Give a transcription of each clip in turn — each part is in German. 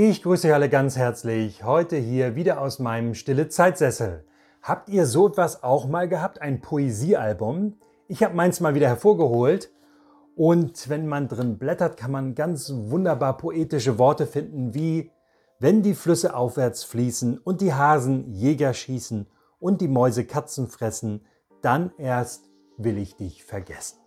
Ich grüße euch alle ganz herzlich. Heute hier wieder aus meinem Stille Zeitsessel. Habt ihr so etwas auch mal gehabt? Ein Poesiealbum? Ich habe meins mal wieder hervorgeholt. Und wenn man drin blättert, kann man ganz wunderbar poetische Worte finden wie wenn die Flüsse aufwärts fließen und die Hasen Jäger schießen und die Mäuse Katzen fressen, dann erst will ich dich vergessen.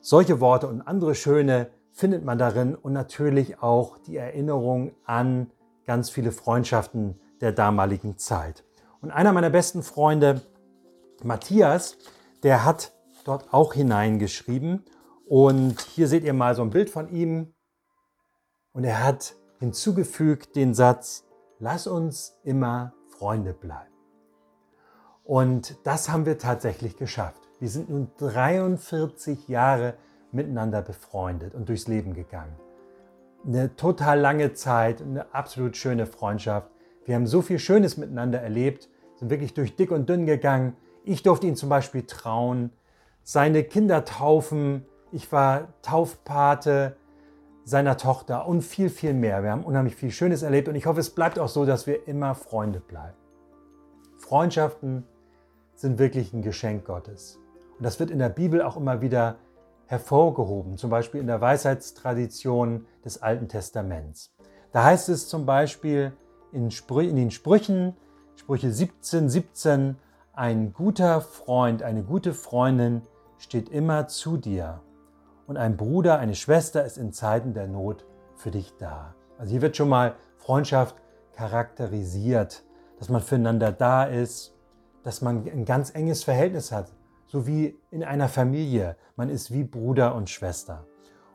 Solche Worte und andere schöne findet man darin und natürlich auch die Erinnerung an ganz viele Freundschaften der damaligen Zeit. Und einer meiner besten Freunde, Matthias, der hat dort auch hineingeschrieben. Und hier seht ihr mal so ein Bild von ihm. Und er hat hinzugefügt den Satz, lass uns immer Freunde bleiben. Und das haben wir tatsächlich geschafft. Wir sind nun 43 Jahre miteinander befreundet und durchs Leben gegangen. Eine total lange Zeit, eine absolut schöne Freundschaft. Wir haben so viel Schönes miteinander erlebt, sind wirklich durch dick und dünn gegangen. Ich durfte ihn zum Beispiel trauen, seine Kinder taufen. Ich war Taufpate seiner Tochter und viel, viel mehr. Wir haben unheimlich viel Schönes erlebt und ich hoffe, es bleibt auch so, dass wir immer Freunde bleiben. Freundschaften sind wirklich ein Geschenk Gottes. Und das wird in der Bibel auch immer wieder hervorgehoben, zum Beispiel in der Weisheitstradition des Alten Testaments. Da heißt es zum Beispiel in, Sprü in den Sprüchen, Sprüche 17, 17, ein guter Freund, eine gute Freundin steht immer zu dir und ein Bruder, eine Schwester ist in Zeiten der Not für dich da. Also hier wird schon mal Freundschaft charakterisiert, dass man füreinander da ist, dass man ein ganz enges Verhältnis hat so wie in einer Familie. Man ist wie Bruder und Schwester.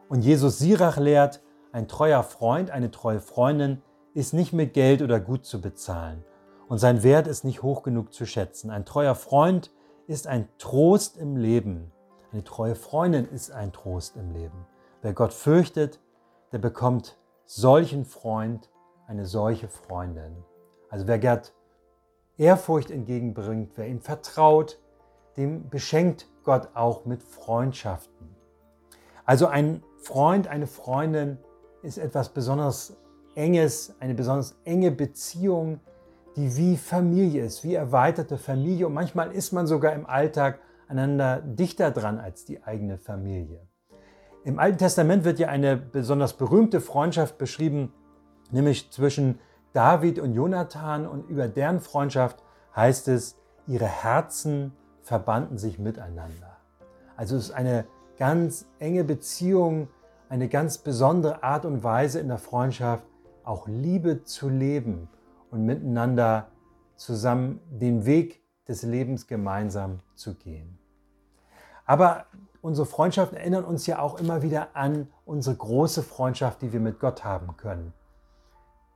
Und Jesus Sirach lehrt, ein treuer Freund, eine treue Freundin ist nicht mit Geld oder Gut zu bezahlen. Und sein Wert ist nicht hoch genug zu schätzen. Ein treuer Freund ist ein Trost im Leben. Eine treue Freundin ist ein Trost im Leben. Wer Gott fürchtet, der bekommt solchen Freund, eine solche Freundin. Also wer Gott Ehrfurcht entgegenbringt, wer ihm vertraut, dem beschenkt Gott auch mit Freundschaften. Also ein Freund, eine Freundin ist etwas besonders Enges, eine besonders enge Beziehung, die wie Familie ist, wie erweiterte Familie. Und manchmal ist man sogar im Alltag einander dichter dran als die eigene Familie. Im Alten Testament wird ja eine besonders berühmte Freundschaft beschrieben, nämlich zwischen David und Jonathan. Und über deren Freundschaft heißt es, ihre Herzen verbanden sich miteinander. Also es ist eine ganz enge Beziehung, eine ganz besondere Art und Weise in der Freundschaft, auch Liebe zu leben und miteinander zusammen den Weg des Lebens gemeinsam zu gehen. Aber unsere Freundschaften erinnern uns ja auch immer wieder an unsere große Freundschaft, die wir mit Gott haben können.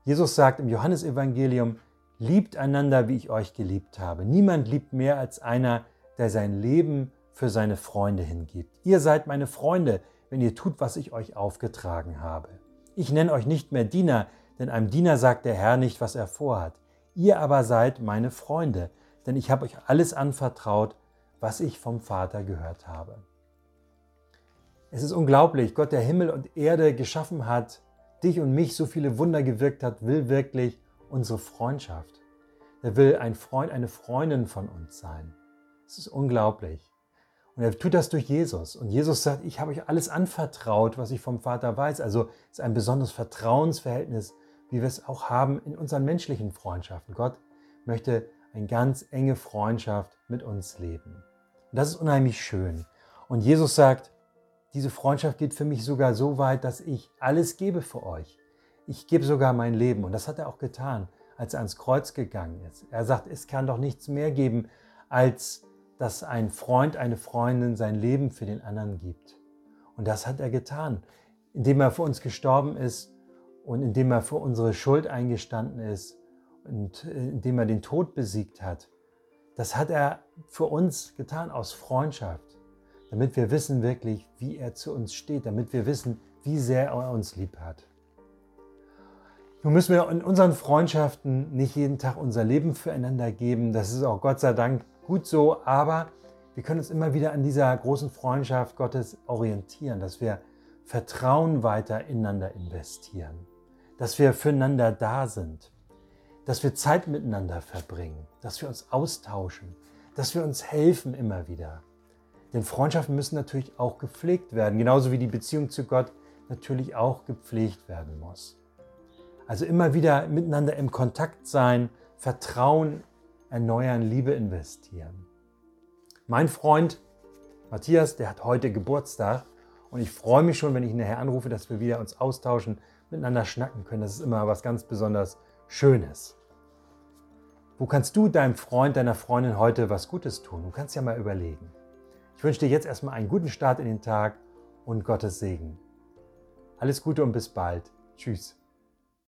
Jesus sagt im Johannesevangelium, liebt einander, wie ich euch geliebt habe. Niemand liebt mehr als einer, der sein Leben für seine Freunde hingibt. Ihr seid meine Freunde, wenn ihr tut, was ich euch aufgetragen habe. Ich nenne euch nicht mehr Diener, denn einem Diener sagt der Herr nicht, was er vorhat. Ihr aber seid meine Freunde, denn ich habe euch alles anvertraut, was ich vom Vater gehört habe. Es ist unglaublich, Gott, der Himmel und Erde geschaffen hat, dich und mich so viele Wunder gewirkt hat, will wirklich unsere Freundschaft. Er will ein Freund, eine Freundin von uns sein. Es ist unglaublich. Und er tut das durch Jesus. Und Jesus sagt, ich habe euch alles anvertraut, was ich vom Vater weiß. Also es ist ein besonderes Vertrauensverhältnis, wie wir es auch haben in unseren menschlichen Freundschaften. Gott möchte eine ganz enge Freundschaft mit uns leben. Und das ist unheimlich schön. Und Jesus sagt, diese Freundschaft geht für mich sogar so weit, dass ich alles gebe für euch. Ich gebe sogar mein Leben. Und das hat er auch getan, als er ans Kreuz gegangen ist. Er sagt, es kann doch nichts mehr geben, als dass ein Freund, eine Freundin sein Leben für den anderen gibt. Und das hat er getan, indem er für uns gestorben ist und indem er für unsere Schuld eingestanden ist und äh, indem er den Tod besiegt hat. Das hat er für uns getan aus Freundschaft, damit wir wissen wirklich, wie er zu uns steht, damit wir wissen, wie sehr er uns lieb hat. Nun müssen wir in unseren Freundschaften nicht jeden Tag unser Leben füreinander geben. Das ist auch Gott sei Dank gut so, aber wir können uns immer wieder an dieser großen Freundschaft Gottes orientieren, dass wir Vertrauen weiter ineinander investieren. dass wir füreinander da sind, dass wir Zeit miteinander verbringen, dass wir uns austauschen, dass wir uns helfen immer wieder. Denn Freundschaften müssen natürlich auch gepflegt werden, genauso wie die Beziehung zu Gott natürlich auch gepflegt werden muss. Also immer wieder miteinander im Kontakt sein, Vertrauen erneuern, Liebe investieren. Mein Freund Matthias, der hat heute Geburtstag und ich freue mich schon, wenn ich ihn nachher anrufe, dass wir wieder uns austauschen, miteinander schnacken können. Das ist immer was ganz besonders Schönes. Wo kannst du deinem Freund, deiner Freundin heute was Gutes tun? Du kannst ja mal überlegen. Ich wünsche dir jetzt erstmal einen guten Start in den Tag und Gottes Segen. Alles Gute und bis bald. Tschüss.